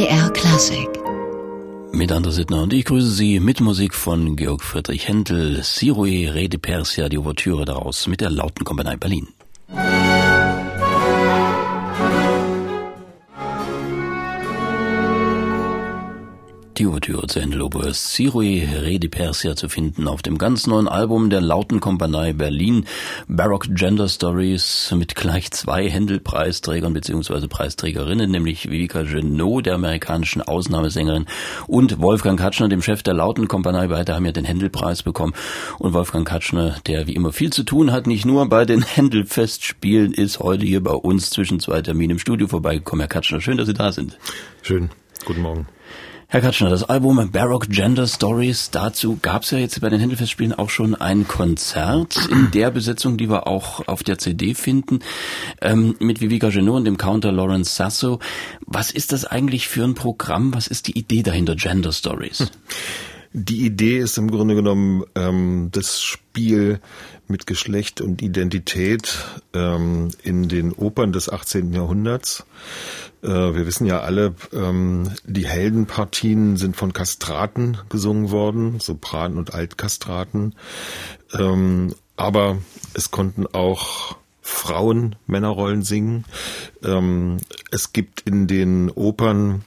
MDR Klassik. Mit André Sittner und ich grüße Sie mit Musik von Georg Friedrich Händel, Siroe, Re de Persia, die Ouvertüre daraus mit der Lautenkompanie Berlin. Zu Endelope Sirui Rede Persia zu finden auf dem ganz neuen Album der Lautenkompanie Berlin Baroque Gender Stories mit gleich zwei Händelpreisträgern bzw. Preisträgerinnen, nämlich Vivika Genot, der amerikanischen Ausnahmesängerin, und Wolfgang Katschner, dem Chef der Lautenkompanie. Beide haben ja den Händelpreis bekommen. Und Wolfgang Katschner, der wie immer viel zu tun hat, nicht nur bei den Händelfestspielen, ist heute hier bei uns zwischen zwei Terminen im Studio vorbeigekommen. Herr Katschner, schön, dass Sie da sind. Schön. Guten Morgen. Herr Katschner, das Album Baroque Gender Stories, dazu gab es ja jetzt bei den Händelfestspielen auch schon ein Konzert in der Besetzung, die wir auch auf der CD finden, ähm, mit Vivica Genot und dem Counter Lawrence Sasso. Was ist das eigentlich für ein Programm? Was ist die Idee dahinter, Gender Stories? Die Idee ist im Grunde genommen ähm, das Spiel mit Geschlecht und Identität ähm, in den Opern des 18. Jahrhunderts. Äh, wir wissen ja alle, ähm, die Heldenpartien sind von Kastraten gesungen worden, Sopran und Altkastraten. Ähm, aber es konnten auch Frauen Männerrollen singen. Ähm, es gibt in den Opern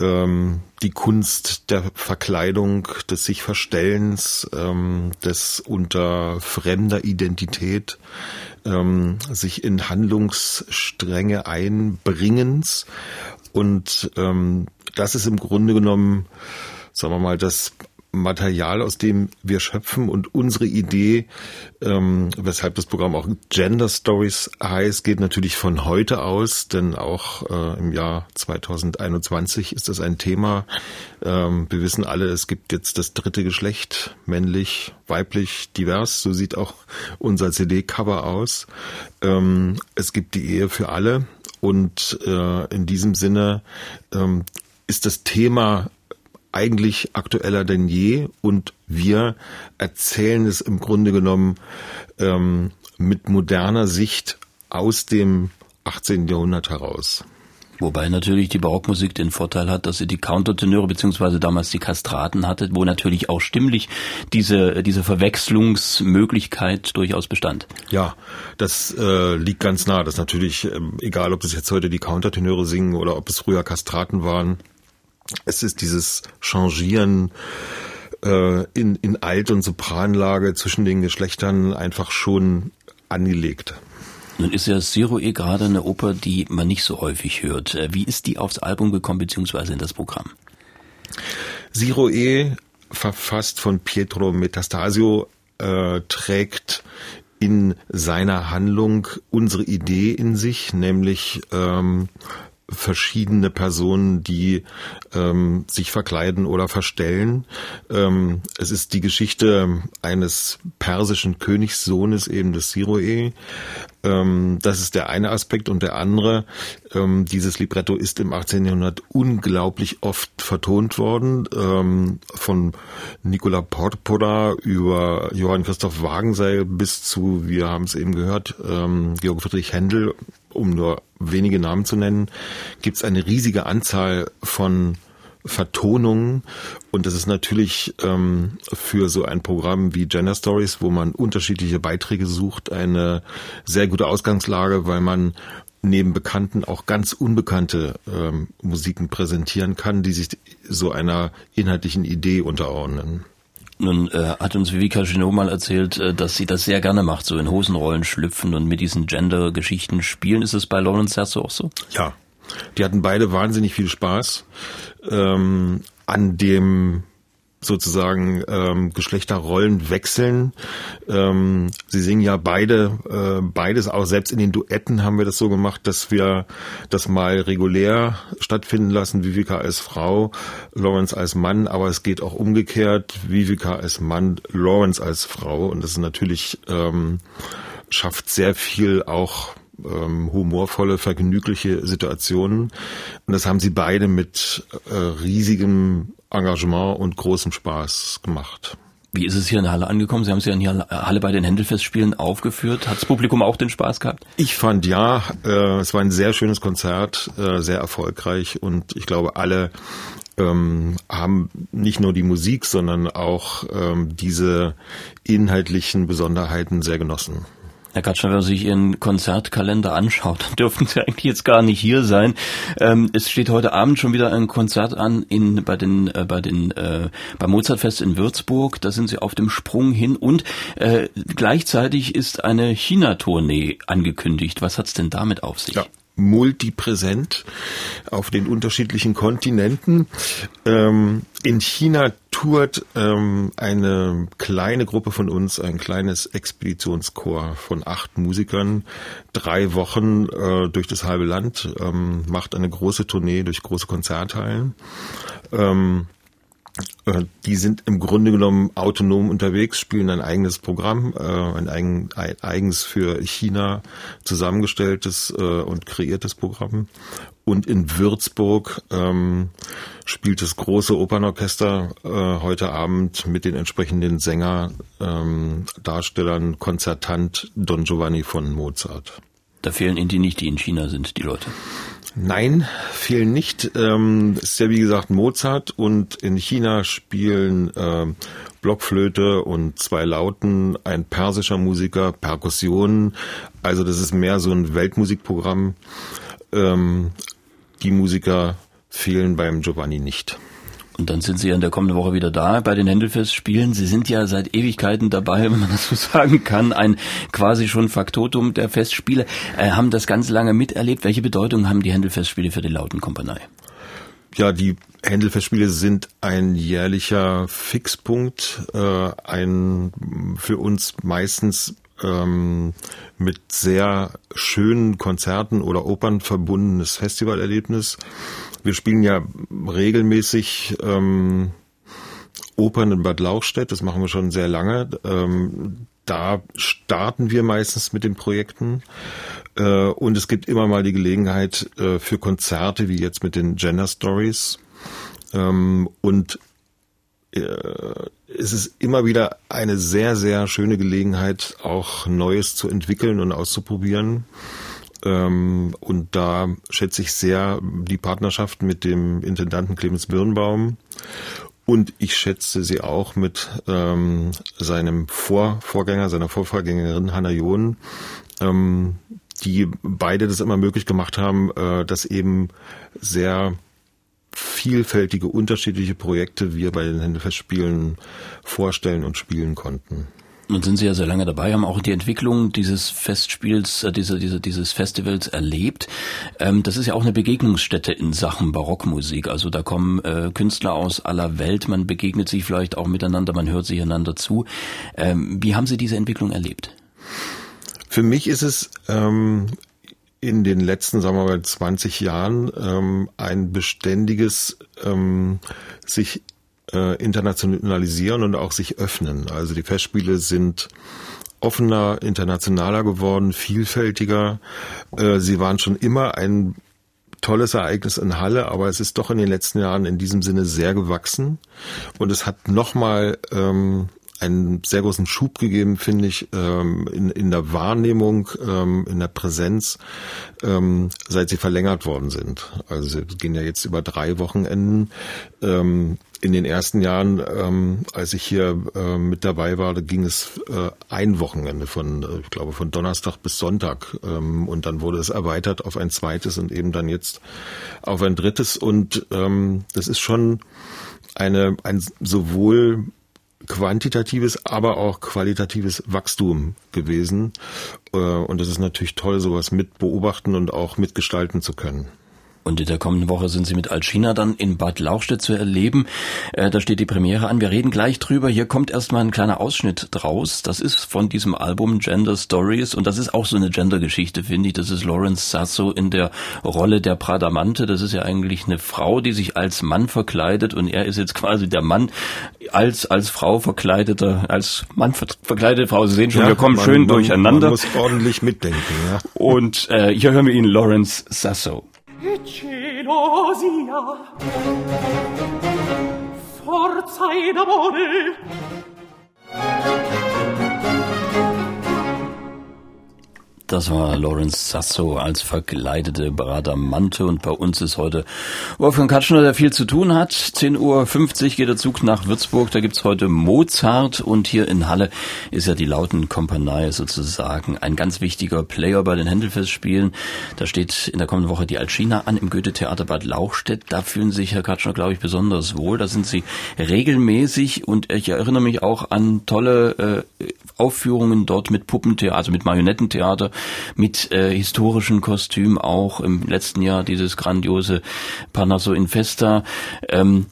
ähm, die Kunst der Verkleidung, des sich Verstellens, ähm, des unter fremder Identität ähm, sich in Handlungsstränge einbringens. Und ähm, das ist im Grunde genommen, sagen wir mal, das Material, aus dem wir schöpfen und unsere Idee, ähm, weshalb das Programm auch Gender Stories heißt, geht natürlich von heute aus, denn auch äh, im Jahr 2021 ist das ein Thema. Ähm, wir wissen alle, es gibt jetzt das dritte Geschlecht, männlich, weiblich, divers, so sieht auch unser CD-Cover aus. Ähm, es gibt die Ehe für alle und äh, in diesem Sinne ähm, ist das Thema eigentlich aktueller denn je und wir erzählen es im Grunde genommen ähm, mit moderner Sicht aus dem 18. Jahrhundert heraus. Wobei natürlich die Barockmusik den Vorteil hat, dass sie die Countertenöre beziehungsweise damals die Kastraten hatte, wo natürlich auch stimmlich diese, diese Verwechslungsmöglichkeit durchaus bestand. Ja, das äh, liegt ganz nah. Das ist natürlich, äh, egal ob das jetzt heute die Countertenöre singen oder ob es früher Kastraten waren, es ist dieses Changieren äh, in, in Alt- und Sopranlage zwischen den Geschlechtern einfach schon angelegt. Nun ist ja Zero E gerade eine Oper, die man nicht so häufig hört. Äh, wie ist die aufs Album gekommen, beziehungsweise in das Programm? Zero E, verfasst von Pietro Metastasio, äh, trägt in seiner Handlung unsere Idee in sich, nämlich ähm, verschiedene Personen, die ähm, sich verkleiden oder verstellen. Ähm, es ist die Geschichte eines persischen Königssohnes, eben des Siroe. Ähm, das ist der eine Aspekt und der andere. Ähm, dieses Libretto ist im 18. Jahrhundert unglaublich oft vertont worden. Ähm, von Nicola Porpora über Johann Christoph Wagenseil bis zu, wir haben es eben gehört, Georg Friedrich Händel um nur wenige Namen zu nennen, gibt es eine riesige Anzahl von Vertonungen und das ist natürlich ähm, für so ein Programm wie Gender Stories, wo man unterschiedliche Beiträge sucht, eine sehr gute Ausgangslage, weil man neben Bekannten auch ganz unbekannte ähm, Musiken präsentieren kann, die sich so einer inhaltlichen Idee unterordnen. Nun äh, hat uns Vivica Genot mal erzählt, äh, dass sie das sehr gerne macht, so in Hosenrollen schlüpfen und mit diesen Gender-Geschichten spielen. Ist es bei Lawrence Serso auch so? Ja, die hatten beide wahnsinnig viel Spaß ähm, an dem sozusagen ähm, Geschlechterrollen wechseln. Ähm, sie singen ja beide, äh, beides auch. Selbst in den Duetten haben wir das so gemacht, dass wir das mal regulär stattfinden lassen, Vivika als Frau, Lawrence als Mann, aber es geht auch umgekehrt, Vivika als Mann, Lawrence als Frau. Und das ist natürlich ähm, schafft sehr viel auch ähm, humorvolle, vergnügliche Situationen. Und das haben sie beide mit äh, riesigem Engagement und großem Spaß gemacht. Wie ist es hier in der Halle angekommen? Sie haben es ja in der Halle bei den Händelfestspielen aufgeführt. Hat das Publikum auch den Spaß gehabt? Ich fand ja, äh, es war ein sehr schönes Konzert, äh, sehr erfolgreich und ich glaube, alle ähm, haben nicht nur die Musik, sondern auch ähm, diese inhaltlichen Besonderheiten sehr genossen. Herr Katschner, wenn man sich Ihren Konzertkalender anschaut, dann dürften Sie eigentlich jetzt gar nicht hier sein. Ähm, es steht heute Abend schon wieder ein Konzert an in, bei den, äh, bei den, äh, beim Mozartfest in Würzburg. Da sind Sie auf dem Sprung hin und äh, gleichzeitig ist eine China-Tournee angekündigt. Was hat's denn damit auf sich? Ja multipräsent auf den unterschiedlichen Kontinenten. Ähm, in China tourt ähm, eine kleine Gruppe von uns, ein kleines Expeditionschor von acht Musikern, drei Wochen äh, durch das halbe Land, ähm, macht eine große Tournee durch große Konzerthallen. Ähm, äh, die sind im Grunde genommen autonom unterwegs, spielen ein eigenes Programm, äh, ein, eigen, eigens für China zusammengestelltes äh, und kreiertes Programm. Und in Würzburg ähm, spielt das große Opernorchester äh, heute Abend mit den entsprechenden Sänger, ähm, Darstellern, Konzertant Don Giovanni von Mozart. Da fehlen Ihnen die nicht, die in China sind, die Leute. Nein, fehlen nicht. Ähm, ist ja wie gesagt Mozart und in China spielen ähm, Blockflöte und zwei Lauten, ein persischer Musiker, Perkussionen. Also das ist mehr so ein Weltmusikprogramm. Ähm, die Musiker fehlen beim Giovanni nicht. Und dann sind Sie ja in der kommenden Woche wieder da bei den Händelfestspielen. Sie sind ja seit Ewigkeiten dabei, wenn man das so sagen kann, ein quasi schon Faktotum der Festspiele, äh, haben das ganz lange miterlebt. Welche Bedeutung haben die Händelfestspiele für die Lautenkompanie? Ja, die Händelfestspiele sind ein jährlicher Fixpunkt, äh, ein für uns meistens ähm, mit sehr schönen Konzerten oder Opern verbundenes Festivalerlebnis. Wir spielen ja regelmäßig ähm, Opern in Bad Lauchstädt, das machen wir schon sehr lange. Ähm, da starten wir meistens mit den Projekten. Äh, und es gibt immer mal die Gelegenheit äh, für Konzerte, wie jetzt mit den Gender Stories. Ähm, und äh, es ist immer wieder eine sehr, sehr schöne Gelegenheit, auch Neues zu entwickeln und auszuprobieren. Ähm, und da schätze ich sehr die Partnerschaft mit dem Intendanten Clemens Birnbaum. Und ich schätze sie auch mit ähm, seinem Vor Vorgänger, seiner Vorvorgängerin Hanna John, ähm, die beide das immer möglich gemacht haben, äh, dass eben sehr vielfältige, unterschiedliche Projekte wir bei den Händefestspielen vorstellen und spielen konnten. Nun sind Sie ja sehr lange dabei, haben auch die Entwicklung dieses Festspiels, äh, diese, diese, dieses Festivals erlebt. Ähm, das ist ja auch eine Begegnungsstätte in Sachen Barockmusik. Also da kommen äh, Künstler aus aller Welt, man begegnet sich vielleicht auch miteinander, man hört sich einander zu. Ähm, wie haben Sie diese Entwicklung erlebt? Für mich ist es ähm, in den letzten, sagen wir mal, 20 Jahren ähm, ein beständiges ähm, sich äh, internationalisieren und auch sich öffnen. Also die Festspiele sind offener, internationaler geworden, vielfältiger. Äh, sie waren schon immer ein tolles Ereignis in Halle, aber es ist doch in den letzten Jahren in diesem Sinne sehr gewachsen und es hat nochmal ähm, einen sehr großen Schub gegeben, finde ich, ähm, in, in der Wahrnehmung, ähm, in der Präsenz, ähm, seit sie verlängert worden sind. Also sie gehen ja jetzt über drei Wochenenden. Ähm, in den ersten Jahren, ähm, als ich hier äh, mit dabei war, da ging es äh, ein Wochenende von, äh, ich glaube, von Donnerstag bis Sonntag. Ähm, und dann wurde es erweitert auf ein zweites und eben dann jetzt auf ein drittes. Und ähm, das ist schon eine, ein sowohl quantitatives, aber auch qualitatives Wachstum gewesen. Äh, und es ist natürlich toll, sowas mit beobachten und auch mitgestalten zu können. Und in der kommenden Woche sind Sie mit Alcina dann in Bad Lauchstädt zu erleben. Äh, da steht die Premiere an. Wir reden gleich drüber. Hier kommt erstmal ein kleiner Ausschnitt draus. Das ist von diesem Album Gender Stories. Und das ist auch so eine Gender-Geschichte, finde ich. Das ist Lawrence Sasso in der Rolle der Pradamante. Das ist ja eigentlich eine Frau, die sich als Mann verkleidet. Und er ist jetzt quasi der Mann als, als Frau verkleideter, als Mann verkleidete Frau. Sie sehen schon, ja, wir kommen man, schön man, durcheinander. Man muss ordentlich mitdenken, ja. Und äh, hier hören wir ihn, Lawrence Sasso. e celosia forza ed amore. Das war Lawrence Sasso als verkleidete Bradamante und bei uns ist heute Wolfgang Katschner, der viel zu tun hat. 10.50 Uhr geht der Zug nach Würzburg, da gibt's heute Mozart und hier in Halle ist ja die Lautenkompanie sozusagen ein ganz wichtiger Player bei den Händelfestspielen. Da steht in der kommenden Woche die Alcina an im Goethe-Theater Bad Lauchstädt. Da fühlen sich Herr Katschner, glaube ich, besonders wohl. Da sind Sie regelmäßig und ich erinnere mich auch an tolle äh, Aufführungen dort mit Puppentheater, mit Marionettentheater mit äh, historischen Kostümen auch im letzten Jahr dieses grandiose Parnaso in Festa. Ähm,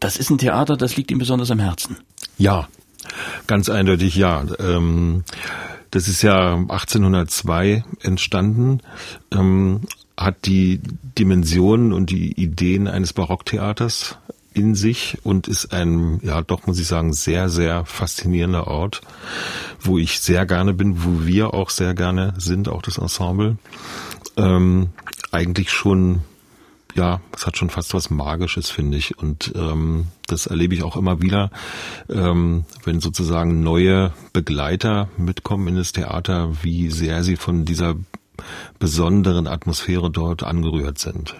das ist ein Theater, das liegt ihm besonders am Herzen. Ja, ganz eindeutig ja. Ähm, das ist ja 1802 entstanden, ähm, hat die Dimensionen und die Ideen eines Barocktheaters in sich und ist ein, ja doch muss ich sagen, sehr, sehr faszinierender Ort, wo ich sehr gerne bin, wo wir auch sehr gerne sind, auch das Ensemble. Ähm, eigentlich schon, ja, es hat schon fast was Magisches, finde ich. Und ähm, das erlebe ich auch immer wieder, ähm, wenn sozusagen neue Begleiter mitkommen in das Theater, wie sehr sie von dieser besonderen Atmosphäre dort angerührt sind.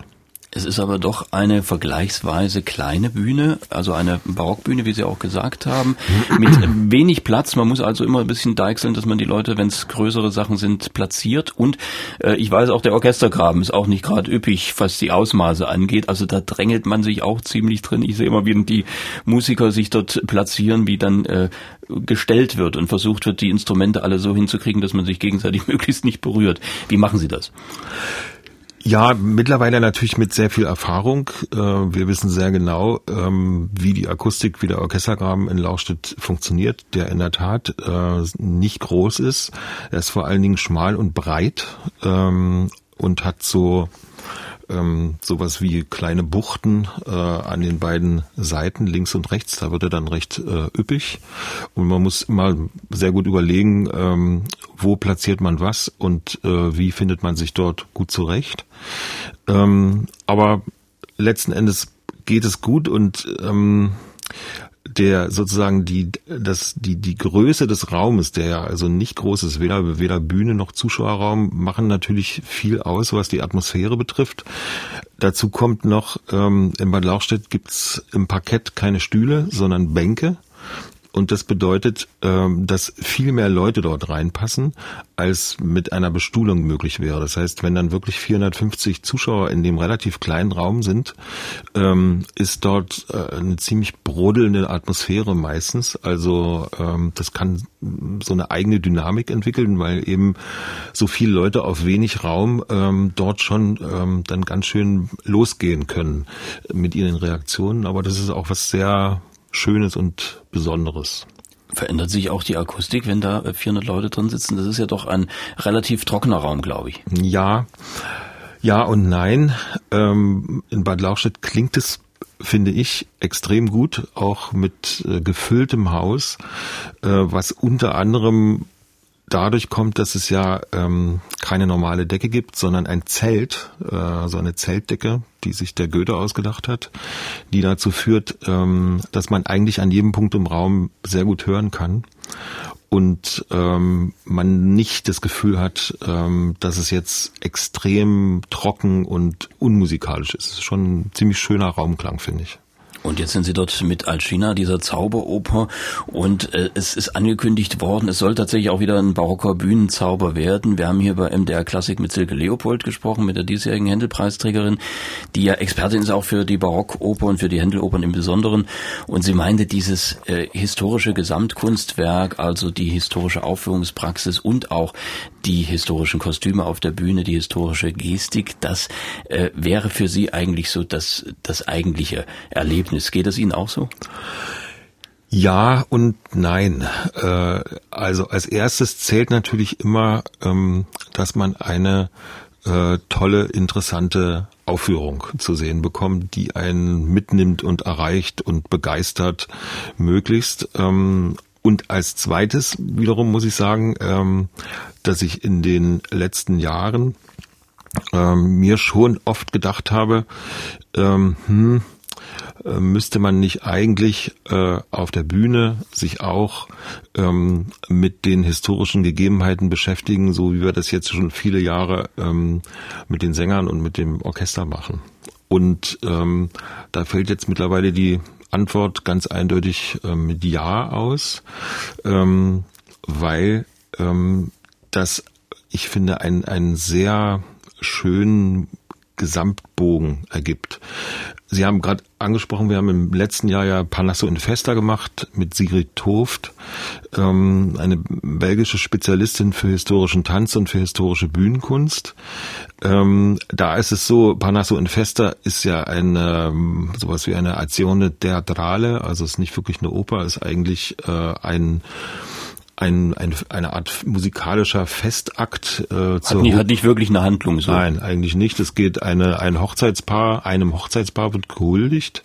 Es ist aber doch eine vergleichsweise kleine Bühne, also eine Barockbühne, wie Sie auch gesagt haben, mit wenig Platz. Man muss also immer ein bisschen deichseln, dass man die Leute, wenn es größere Sachen sind, platziert. Und äh, ich weiß auch, der Orchestergraben ist auch nicht gerade üppig, was die Ausmaße angeht. Also da drängelt man sich auch ziemlich drin. Ich sehe immer, wie die Musiker sich dort platzieren, wie dann äh, gestellt wird und versucht wird, die Instrumente alle so hinzukriegen, dass man sich gegenseitig möglichst nicht berührt. Wie machen Sie das? Ja, mittlerweile natürlich mit sehr viel Erfahrung. Äh, wir wissen sehr genau, ähm, wie die Akustik, wie der Orchestergraben in Lauchstädt funktioniert, der in der Tat äh, nicht groß ist. Er ist vor allen Dingen schmal und breit ähm, und hat so ähm, sowas wie kleine Buchten äh, an den beiden Seiten, links und rechts. Da wird er dann recht äh, üppig. Und man muss immer sehr gut überlegen, ähm, wo platziert man was und äh, wie findet man sich dort gut zurecht. Ähm, aber letzten Endes geht es gut und ähm, der sozusagen die das die die Größe des Raumes, der ja also nicht groß ist, weder weder Bühne noch Zuschauerraum, machen natürlich viel aus, was die Atmosphäre betrifft. Dazu kommt noch ähm, in Bad Lauchstädt gibt's im Parkett keine Stühle, sondern Bänke. Und das bedeutet, ähm, dass viel mehr Leute dort reinpassen, als mit einer Bestuhlung möglich wäre. Das heißt, wenn dann wirklich 450 Zuschauer in dem relativ kleinen Raum sind, ähm, ist dort äh, eine ziemlich brodelnde Atmosphäre meistens. Also ähm, das kann so eine eigene Dynamik entwickeln, weil eben so viele Leute auf wenig Raum dort schon dann ganz schön losgehen können mit ihren Reaktionen. Aber das ist auch was sehr Schönes und Besonderes. Verändert sich auch die Akustik, wenn da 400 Leute drin sitzen? Das ist ja doch ein relativ trockener Raum, glaube ich. Ja, ja und nein. Ähm, in Bad Lauchstädt klingt es finde ich extrem gut, auch mit äh, gefülltem Haus, äh, was unter anderem dadurch kommt, dass es ja ähm, keine normale Decke gibt, sondern ein Zelt, äh, so eine Zeltdecke, die sich der Goethe ausgedacht hat, die dazu führt, ähm, dass man eigentlich an jedem Punkt im Raum sehr gut hören kann und ähm, man nicht das Gefühl hat, ähm, dass es jetzt extrem trocken und unmusikalisch ist. Es ist schon ein ziemlich schöner Raumklang, finde ich. Und jetzt sind Sie dort mit Alcina, dieser Zauberoper. Und äh, es ist angekündigt worden, es soll tatsächlich auch wieder ein barocker Bühnenzauber werden. Wir haben hier bei MDR Klassik mit Silke Leopold gesprochen, mit der diesjährigen Händelpreisträgerin, die ja Expertin ist auch für die Barockoper und für die Händelopern im Besonderen. Und sie meinte, dieses äh, historische Gesamtkunstwerk, also die historische Aufführungspraxis und auch die historischen Kostüme auf der Bühne, die historische Gestik, das äh, wäre für Sie eigentlich so das, das eigentliche Erlebnis Erlebnis. Geht es Ihnen auch so? Ja und nein. Äh, also als erstes zählt natürlich immer, ähm, dass man eine äh, tolle, interessante Aufführung zu sehen bekommt, die einen mitnimmt und erreicht und begeistert möglichst. Ähm, und als zweites wiederum muss ich sagen, ähm, dass ich in den letzten Jahren mir schon oft gedacht habe, hm, müsste man nicht eigentlich äh, auf der Bühne sich auch ähm, mit den historischen Gegebenheiten beschäftigen, so wie wir das jetzt schon viele Jahre ähm, mit den Sängern und mit dem Orchester machen. Und ähm, da fällt jetzt mittlerweile die Antwort ganz eindeutig ähm, mit Ja aus, ähm, weil ähm, das, ich finde, ein, ein sehr schönen Gesamtbogen ergibt. Sie haben gerade angesprochen, wir haben im letzten Jahr ja Panasso in Festa gemacht mit Sigrid Toft, ähm, eine belgische Spezialistin für historischen Tanz und für historische Bühnenkunst. Ähm, da ist es so, Panasso in Festa ist ja eine sowas wie eine Azione Teatrale, also ist nicht wirklich eine Oper, ist eigentlich äh, ein ein, ein, eine Art musikalischer Festakt. Äh, hat, nicht, hat nicht wirklich eine Handlung so. Nein, eigentlich nicht. Es geht eine, ein Hochzeitspaar, einem Hochzeitspaar wird gehuldigt.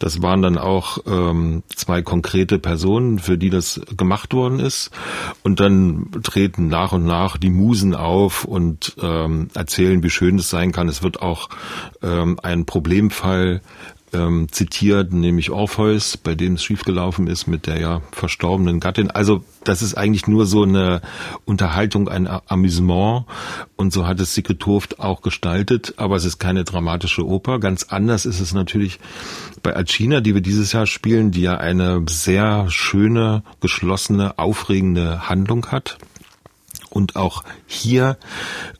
Das waren dann auch ähm, zwei konkrete Personen, für die das gemacht worden ist. Und dann treten nach und nach die Musen auf und ähm, erzählen, wie schön es sein kann. Es wird auch ähm, ein Problemfall ähm, zitiert, nämlich Orpheus, bei dem es schiefgelaufen ist mit der ja verstorbenen Gattin. Also das ist eigentlich nur so eine Unterhaltung, ein Amüsement und so hat es Sigrid Toft auch gestaltet, aber es ist keine dramatische Oper. Ganz anders ist es natürlich bei Alcina, die wir dieses Jahr spielen, die ja eine sehr schöne, geschlossene, aufregende Handlung hat. Und auch hier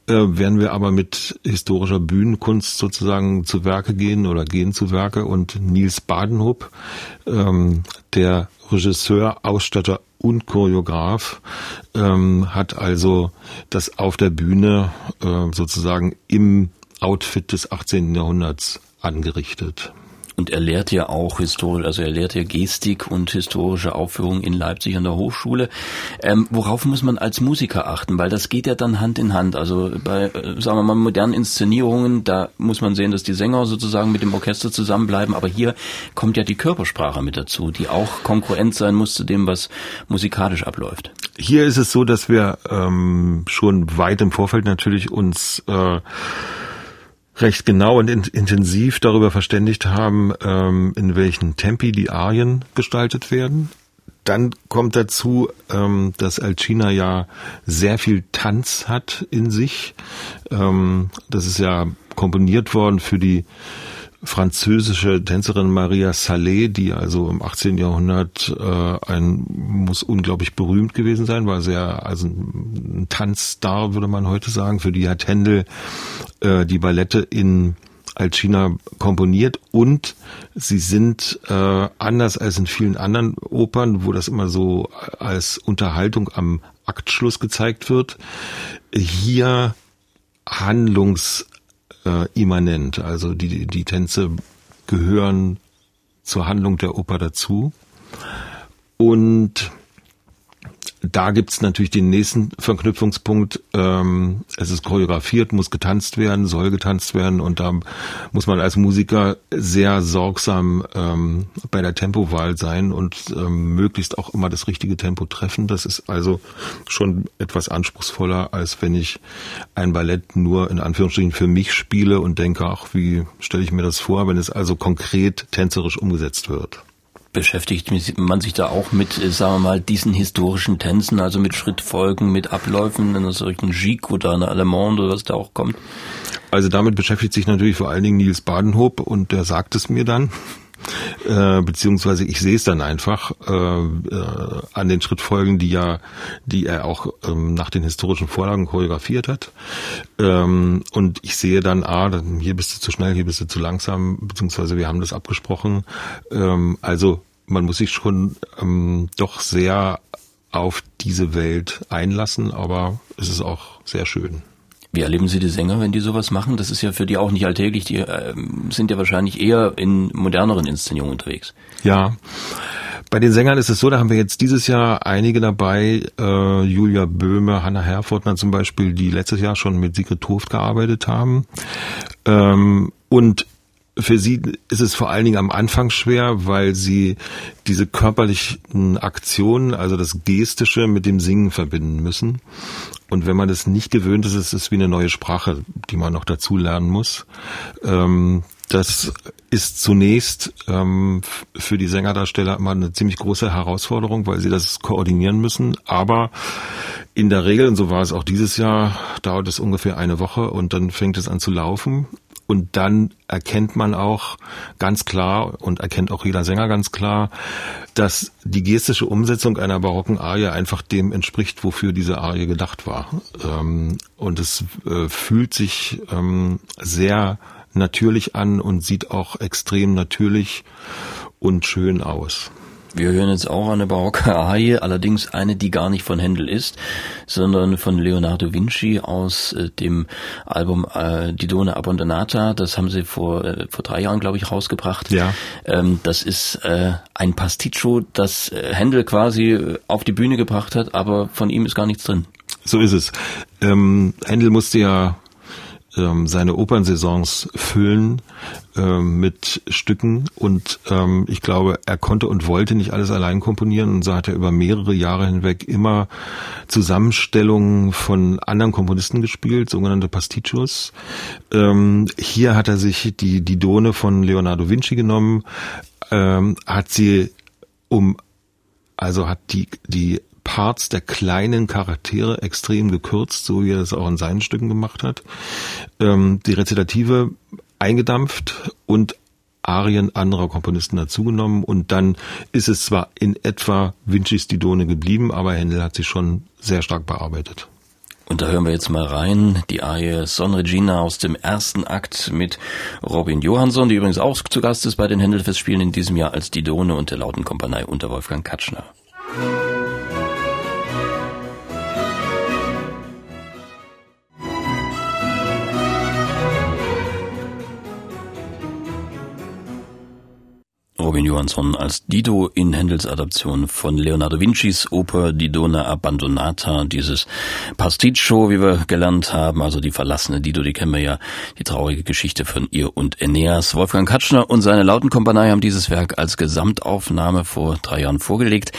äh, werden wir aber mit historischer Bühnenkunst sozusagen zu Werke gehen oder gehen zu Werke. Und Nils Badenhub, ähm, der Regisseur, Ausstatter und Choreograf, ähm, hat also das auf der Bühne äh, sozusagen im Outfit des 18. Jahrhunderts angerichtet. Und er lehrt ja auch historisch, also er lehrt ja Gestik und historische Aufführung in Leipzig an der Hochschule. Ähm, worauf muss man als Musiker achten? Weil das geht ja dann Hand in Hand. Also bei, äh, sagen wir mal, modernen Inszenierungen, da muss man sehen, dass die Sänger sozusagen mit dem Orchester zusammenbleiben. Aber hier kommt ja die Körpersprache mit dazu, die auch konkurrent sein muss zu dem, was musikalisch abläuft. Hier ist es so, dass wir ähm, schon weit im Vorfeld natürlich uns äh, recht genau und in, intensiv darüber verständigt haben, ähm, in welchen Tempi die Arien gestaltet werden. Dann kommt dazu, ähm, dass Alcina ja sehr viel Tanz hat in sich. Ähm, das ist ja komponiert worden für die französische Tänzerin Maria Salé, die also im 18. Jahrhundert äh, ein muss unglaublich berühmt gewesen sein, war sehr also ein Tanzstar würde man heute sagen. Für die hat Händel äh, die Ballette in Alcina komponiert und sie sind äh, anders als in vielen anderen Opern, wo das immer so als Unterhaltung am Aktschluss gezeigt wird, hier handlungs äh, immanent. Also die, die Tänze gehören zur Handlung der Oper dazu. Und da gibt's natürlich den nächsten Verknüpfungspunkt. Ähm, es ist choreografiert, muss getanzt werden, soll getanzt werden und da muss man als Musiker sehr sorgsam ähm, bei der Tempowahl sein und ähm, möglichst auch immer das richtige Tempo treffen. Das ist also schon etwas anspruchsvoller, als wenn ich ein Ballett nur in Anführungsstrichen für mich spiele und denke, ach, wie stelle ich mir das vor, wenn es also konkret tänzerisch umgesetzt wird beschäftigt man sich da auch mit, äh, sagen wir mal, diesen historischen Tänzen, also mit Schrittfolgen, mit Abläufen, in einer solchen Gigue oder einer Allemande oder was da auch kommt? Also damit beschäftigt sich natürlich vor allen Dingen Nils Badenhob und der sagt es mir dann. Äh, beziehungsweise ich sehe es dann einfach äh, äh, an den Schrittfolgen, die ja, die er auch ähm, nach den historischen Vorlagen choreografiert hat. Ähm, und ich sehe dann, ah, hier bist du zu schnell, hier bist du zu langsam, beziehungsweise wir haben das abgesprochen. Ähm, also man muss sich schon ähm, doch sehr auf diese Welt einlassen, aber es ist auch sehr schön. Wie erleben Sie die Sänger, wenn die sowas machen? Das ist ja für die auch nicht alltäglich. Die äh, sind ja wahrscheinlich eher in moderneren Inszenierungen unterwegs. Ja. Bei den Sängern ist es so, da haben wir jetzt dieses Jahr einige dabei, äh, Julia Böhme, Hanna Herfortner zum Beispiel, die letztes Jahr schon mit Sigrid Toft gearbeitet haben. Ähm, und für sie ist es vor allen Dingen am Anfang schwer, weil sie diese körperlichen Aktionen, also das Gestische mit dem Singen verbinden müssen. Und wenn man das nicht gewöhnt ist, ist es wie eine neue Sprache, die man noch dazu lernen muss. Ähm, Das ist zunächst ähm, für die Sängerdarsteller immer eine ziemlich große Herausforderung, weil sie das koordinieren müssen. Aber in der Regel, und so war es auch dieses Jahr, dauert es ungefähr eine Woche und dann fängt es an zu laufen. Und dann erkennt man auch ganz klar und erkennt auch jeder Sänger ganz klar, dass die gestische Umsetzung einer barocken Arie einfach dem entspricht, wofür diese Arie gedacht war. Ähm, und es äh, fühlt sich ähm, sehr natürlich an und sieht auch extrem natürlich und schön aus. Wir hören jetzt auch eine barocke Arie, allerdings eine, die gar nicht von Händel ist, sondern von Leonardo Vinci aus äh, dem Album äh, Die Dona Abbandonata. Das haben sie vor, äh, vor drei Jahren, glaube ich, rausgebracht. Ja. Ähm, das ist äh, ein Pasticcio, das äh, Händel quasi äh, auf die Bühne gebracht hat, aber von ihm ist gar nichts drin. So ist es. Ähm, Händel musste ja ähm, seine Opernsaisons füllen ähm, mit Stücken und ähm, ich glaube, er konnte und wollte nicht alles allein komponieren und so hat er über mehrere Jahre hinweg immer Zusammenstellungen von anderen Komponisten gespielt, sogenannte Pasticcios. Ähm, hier hat er sich die, die Done von Leonardo Vinci genommen, ähm, hat sie um also hat die, die Parts der kleinen Charaktere extrem gekürzt, so wie er es auch in seinen Stücken gemacht hat. Ähm, die Rezitative eingedampft und Arien anderer Komponisten dazugenommen und dann ist es zwar in etwa Vincis Didone geblieben, aber Händel hat sie schon sehr stark bearbeitet. Und da hören wir jetzt mal rein, die Arie Son Regina aus dem ersten Akt mit Robin Johansson, die übrigens auch zu Gast ist bei den Händelfestspielen in diesem Jahr als Didone und der Lautenkompanie unter Wolfgang Katschner. Robin Johansson als Dido in Händels Adaption von Leonardo Vincis Oper Die Donna Abbandonata, dieses Pasticcio, wie wir gelernt haben, also die verlassene Dido, die kennen wir ja, die traurige Geschichte von ihr und Aeneas. Wolfgang Katschner und seine Lautenkompanie haben dieses Werk als Gesamtaufnahme vor drei Jahren vorgelegt.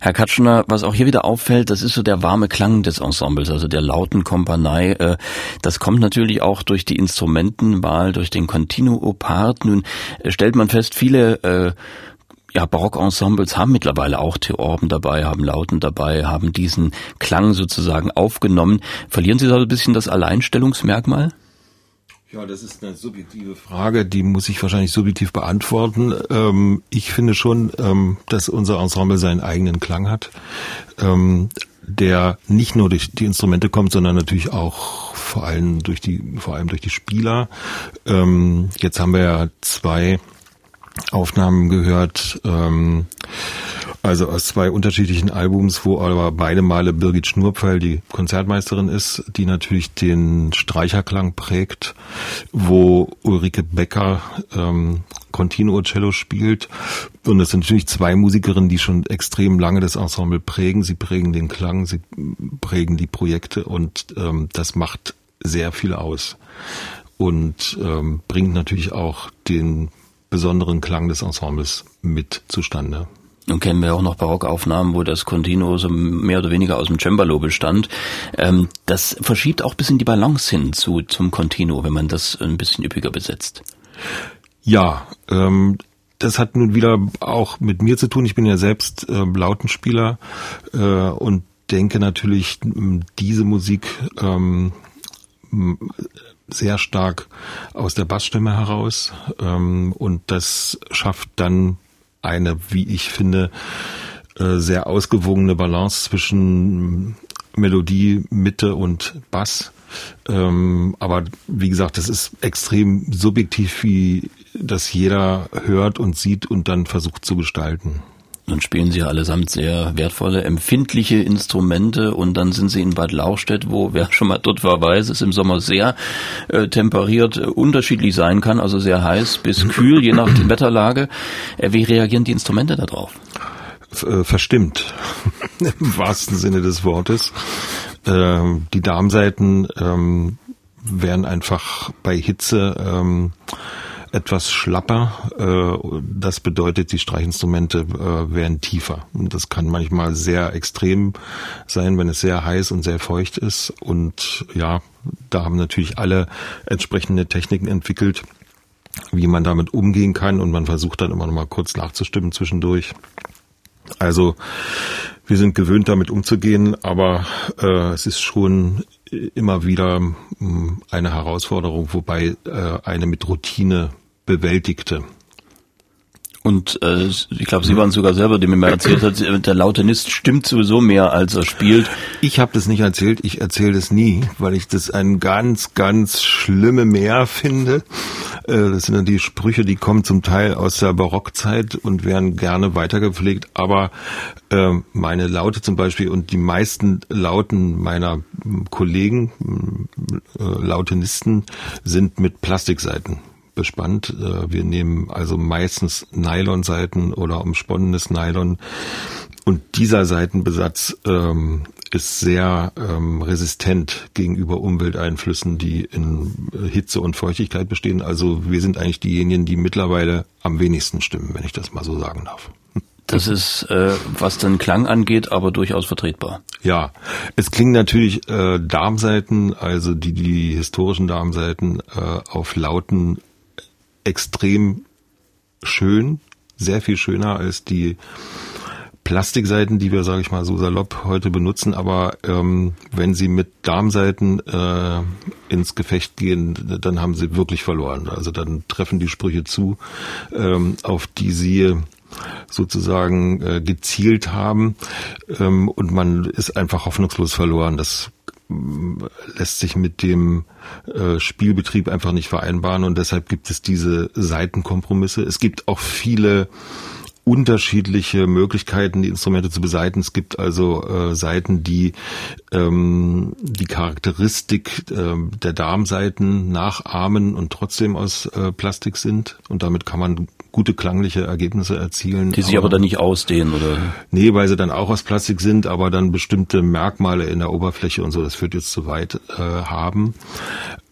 Herr Katschner, was auch hier wieder auffällt, das ist so der warme Klang des Ensembles, also der Lautenkompanie. Äh, das kommt natürlich auch durch die Instrumentenwahl, durch den Continuo Part. Nun äh, stellt man fest, viele äh, ja, Barockensembles haben mittlerweile auch Theorben dabei, haben Lauten dabei, haben diesen Klang sozusagen aufgenommen. Verlieren Sie da ein bisschen das Alleinstellungsmerkmal? Ja, das ist eine subjektive Frage, die muss ich wahrscheinlich subjektiv beantworten. Ähm, ich finde schon, ähm, dass unser Ensemble seinen eigenen Klang hat, ähm, der nicht nur durch die Instrumente kommt, sondern natürlich auch vor allem durch die, vor allem durch die Spieler. Ähm, jetzt haben wir ja zwei Aufnahmen gehört, ähm, also aus zwei unterschiedlichen Albums, wo aber beide Male Birgit Schnurpfeil die Konzertmeisterin ist, die natürlich den Streicherklang prägt, wo Ulrike Becker ähm, Continuo Cello spielt. Und es sind natürlich zwei Musikerinnen, die schon extrem lange das Ensemble prägen. Sie prägen den Klang, sie prägen die Projekte und ähm, das macht sehr viel aus und ähm, bringt natürlich auch den besonderen Klang des Ensembles mit zustande. Nun kennen wir auch noch Barockaufnahmen, wo das Continuo so mehr oder weniger aus dem Cembalo bestand. Ähm, das verschiebt auch ein bisschen die Balance hin zu, zum Continuo, wenn man das ein bisschen üppiger besetzt. Ja, ähm, das hat nun wieder auch mit mir zu tun. Ich bin ja selbst äh, Lautenspieler äh, und denke natürlich, diese Musik ähm, sehr stark aus der Bassstimme heraus ähm, und das schafft dann eine, wie ich finde, äh, sehr ausgewogene Balance zwischen Melodie, Mitte und Bass. Ähm, aber wie gesagt, das ist extrem subjektiv, wie das jeder hört und sieht und dann versucht zu gestalten. Nun spielen sie allesamt sehr wertvolle, empfindliche Instrumente und dann sind sie in Bad Lauchstädt, wo wer schon mal dort war, weiß, es im Sommer sehr äh, temperiert äh, unterschiedlich sein kann, also sehr heiß bis kühl, je nach Wetterlage. Äh, wie reagieren die Instrumente darauf? Äh, verstimmt, im wahrsten Sinne des Wortes. Ähm, die Darmseiten ähm, werden einfach bei Hitze ähm, etwas schlapper. Äh, das bedeutet, die Streichinstrumente äh, werden tiefer. Das kann manchmal sehr extrem sein, wenn es sehr heiß und sehr feucht ist. Und ja, da haben natürlich alle entsprechende Techniken entwickelt, wie man damit umgehen kann und man versucht dann immer noch mal kurz nachzustimmen zwischendurch. Also wir sind gewöhnt, damit umzugehen, aber äh, es ist schon immer wieder mh, hm, eine Herausforderung, wobei äh, eine mit Routine bewältigte und äh, ich glaube, Sie waren sogar selber, dem mir mal erzählt hat, der Lautenist stimmt sowieso mehr, als er spielt. Ich habe das nicht erzählt, ich erzähle das nie, weil ich das ein ganz, ganz schlimme Mehr finde. Äh, das sind dann die Sprüche, die kommen zum Teil aus der Barockzeit und werden gerne weitergepflegt. Aber äh, meine Laute zum Beispiel und die meisten Lauten meiner Kollegen, äh, Lautenisten, sind mit Plastikseiten bespannt. Äh, wir nehmen also meistens Nylonseiten oder umsponnenes Nylon. Und dieser Seitenbesatz ähm, ist sehr ähm, resistent gegenüber Umwelteinflüssen, die in Hitze und Feuchtigkeit bestehen. Also wir sind eigentlich diejenigen, die mittlerweile am wenigsten stimmen, wenn ich das mal so sagen darf. Das ist, äh, was den Klang angeht, aber durchaus vertretbar. Ja, es klingen natürlich äh, Darmseiten, also die, die historischen Darmseiten äh, auf lauten extrem schön, sehr viel schöner als die Plastikseiten, die wir, sage ich mal, so salopp heute benutzen. Aber ähm, wenn sie mit Darmseiten äh, ins Gefecht gehen, dann haben sie wirklich verloren. Also dann treffen die Sprüche zu, ähm, auf die sie sozusagen äh, gezielt haben ähm, und man ist einfach hoffnungslos verloren. Das lässt sich mit dem äh, Spielbetrieb einfach nicht vereinbaren und deshalb gibt es diese Seitenkompromisse. Es gibt auch viele unterschiedliche Möglichkeiten, die Instrumente zu beseiten. Es gibt also äh, Seiten, die ähm, die Charakteristik äh, der Darmseiten nachahmen und trotzdem aus äh, Plastik sind. Und damit kann man gute klangliche Ergebnisse erzielen. Die sich aber, aber dann nicht ausdehnen, oder? Nee, weil sie dann auch aus Plastik sind, aber dann bestimmte Merkmale in der Oberfläche und so, das führt jetzt zu weit, äh, haben.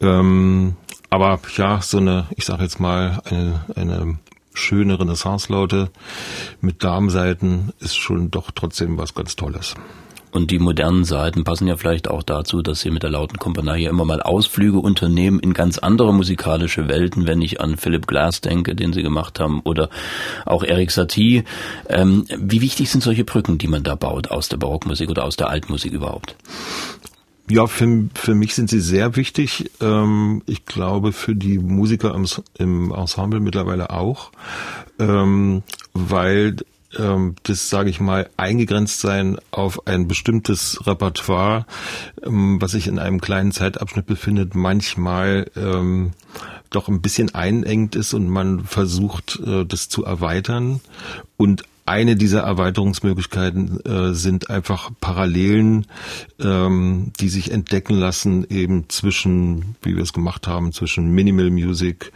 Ähm, aber ja, so eine, ich sage jetzt mal, eine, eine schöne Renaissance-Laute mit Darmseiten ist schon doch trotzdem was ganz Tolles. Und die modernen Seiten passen ja vielleicht auch dazu, dass sie mit der lauten Kompanie ja immer mal Ausflüge unternehmen in ganz andere musikalische Welten, wenn ich an Philip Glass denke, den sie gemacht haben, oder auch Eric Satie. Ähm, wie wichtig sind solche Brücken, die man da baut aus der Barockmusik oder aus der Altmusik überhaupt? Ja, für, für mich sind sie sehr wichtig. Ähm, ich glaube für die Musiker im, Ensemble mittlerweile auch, ähm, weil ähm, das, sage ich mal, eingegrenzt sein auf ein bestimmtes Repertoire, was sich in einem kleinen Zeitabschnitt befindet, manchmal doch ein bisschen einengt ist und man versucht, äh, das zu erweitern und eine dieser Erweiterungsmöglichkeiten äh, sind einfach Parallelen, ähm, die sich entdecken lassen, eben zwischen, wie wir es gemacht haben, zwischen Minimal Music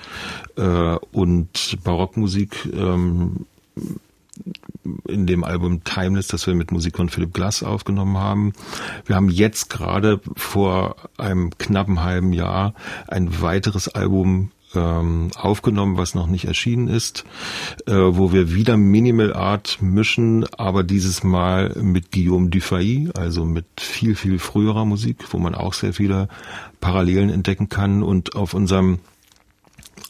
äh, und Barockmusik. Ähm, in dem Album Timeless, das wir mit Musik von Philip Glass aufgenommen haben. Wir haben jetzt gerade vor einem knappen halben Jahr ein weiteres Album ähm, aufgenommen, was noch nicht erschienen ist, äh, wo wir wieder Minimal Art mischen, aber dieses Mal mit Guillaume Dufay, also mit viel, viel früherer Musik, wo man auch sehr viele Parallelen entdecken kann. Und auf unserem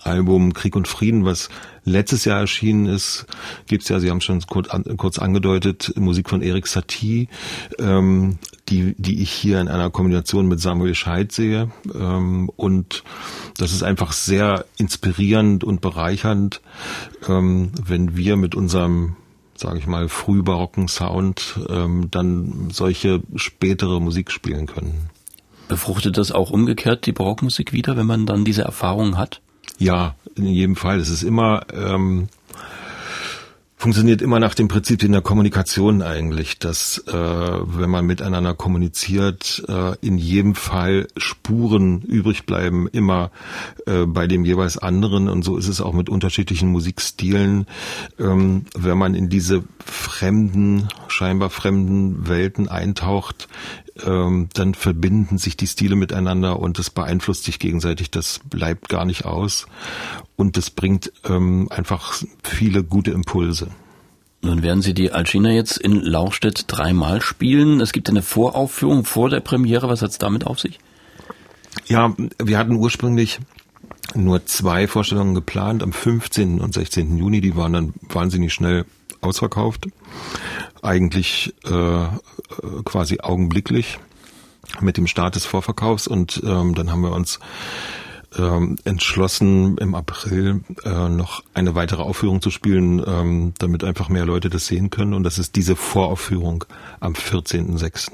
Album Krieg und Frieden, was letztes Jahr erschienen ist, gibt's ja, Sie haben schon kurz, an, kurz angedeutet, Musik von Erik Satie, ähm, die, die ich hier in einer Kombination mit Samuel Scheid sehe. Ähm, und das ist einfach sehr inspirierend und bereichernd, ähm, wenn wir mit unserem sage ich mal, frühbarocken Sound ähm, dann solche spätere Musik spielen können. Befruchtet das auch umgekehrt die Barockmusik wieder, wenn man dann diese Erfahrungen hat? Ja, in jedem Fall. Es ist immer, ähm, funktioniert immer nach dem Prinzip in der Kommunikation eigentlich, dass äh, wenn man miteinander kommuniziert, äh, in jedem Fall Spuren übrig bleiben, immer äh, bei dem jeweils anderen. Und so ist es auch mit unterschiedlichen Musikstilen. Ähm, wenn man in diese fremden, scheinbar fremden Welten eintaucht, ähm, dann verbinden sich die Stile miteinander und das beeinflusst sich gegenseitig. Das bleibt gar nicht aus und das bringt ähm, einfach viele gute Impulse. Nun werden Sie die Alcina jetzt in Lauchstädt dreimal spielen. Es gibt eine Voraufführung vor der Premiere. Was hat es damit auf sich? Ja, wir hatten ursprünglich nur zwei Vorstellungen geplant, am 15. und 16. Juni. Die waren dann wahnsinnig schnell ausverkauft. Eigentlich äh, quasi augenblicklich mit dem Start des Vorverkaufs und ähm, dann haben wir uns ähm, entschlossen, im April äh, noch eine weitere Aufführung zu spielen, ähm, damit einfach mehr Leute das sehen können. Und das ist diese Voraufführung am 14.06.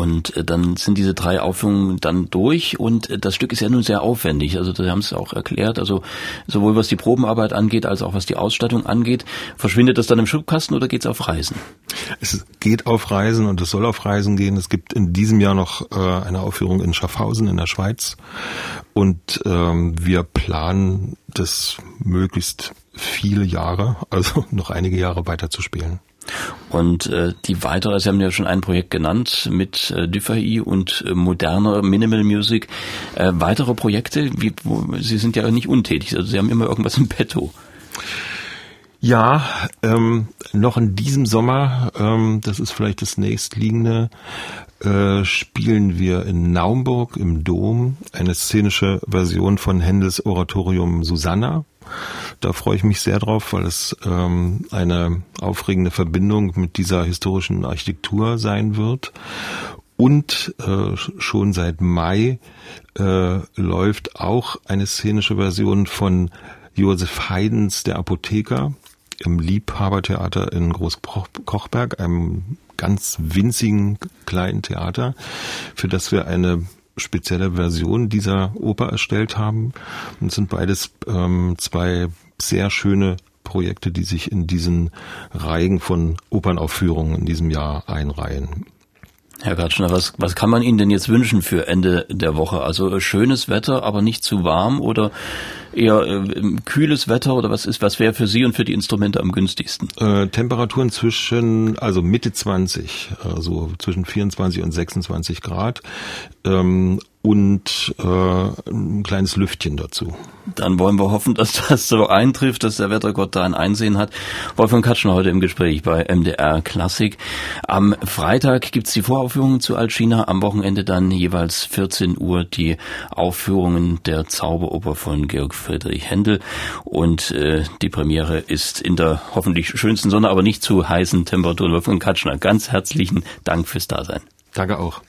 Und äh, dann sind diese drei Aufführungen dann durch und äh, das Stück ist ja nun sehr aufwendig. Also Sie haben es auch erklärt. Also sowohl was die Probenarbeit angeht, als auch was die Ausstattung angeht. Verschwindet das dann im Schubkasten oder geht es auf Reisen? Es geht auf Reisen und es soll auf Reisen gehen. Es gibt in diesem Jahr noch äh, eine Aufführung in Schaffhausen in der Schweiz. Und ähm, wir planen das möglichst viele Jahre, also noch einige Jahre weiter zu spielen. Und äh, die weitere, Sie haben ja schon ein Projekt genannt mit äh, Dufay und äh, moderner Minimal Music. Äh, weitere Projekte, wie, wo, Sie sind ja nicht untätig, also Sie haben immer irgendwas im Petto. Ja, ähm, noch in diesem Sommer, ähm, das ist vielleicht das nächstliegende, äh, spielen wir in Naumburg im Dom eine szenische Version von Händels Oratorium Susanna. Da freue ich mich sehr drauf, weil es ähm, eine aufregende Verbindung mit dieser historischen Architektur sein wird. Und äh, schon seit Mai äh, läuft auch eine szenische Version von Josef Haydns Der Apotheker im Liebhabertheater in Großkochberg, einem ganz winzigen kleinen Theater, für das wir eine spezielle Version dieser Oper erstellt haben. Und sind beides ähm, zwei sehr schöne Projekte, die sich in diesen Reigen von Opernaufführungen in diesem Jahr einreihen. Herr Gatschner, was, was kann man Ihnen denn jetzt wünschen für Ende der Woche? Also schönes Wetter, aber nicht zu warm oder eher äh, kühles Wetter oder was ist, was wäre für Sie und für die Instrumente am günstigsten? Äh, Temperaturen zwischen, also Mitte 20, also zwischen 24 und 26 Grad. Ähm, und äh, ein kleines Lüftchen dazu. Dann wollen wir hoffen, dass das so eintrifft, dass der Wettergott da ein Einsehen hat. Wolfgang Katschner heute im Gespräch bei MDR Klassik. Am Freitag gibt's die Voraufführungen zu Alcina, am Wochenende dann jeweils 14 Uhr die Aufführungen der Zauberoper von Georg Friedrich Händel und äh, die Premiere ist in der hoffentlich schönsten Sonne, aber nicht zu heißen Temperaturen. Wolfgang Katschner, ganz herzlichen Dank fürs Dasein. Danke auch.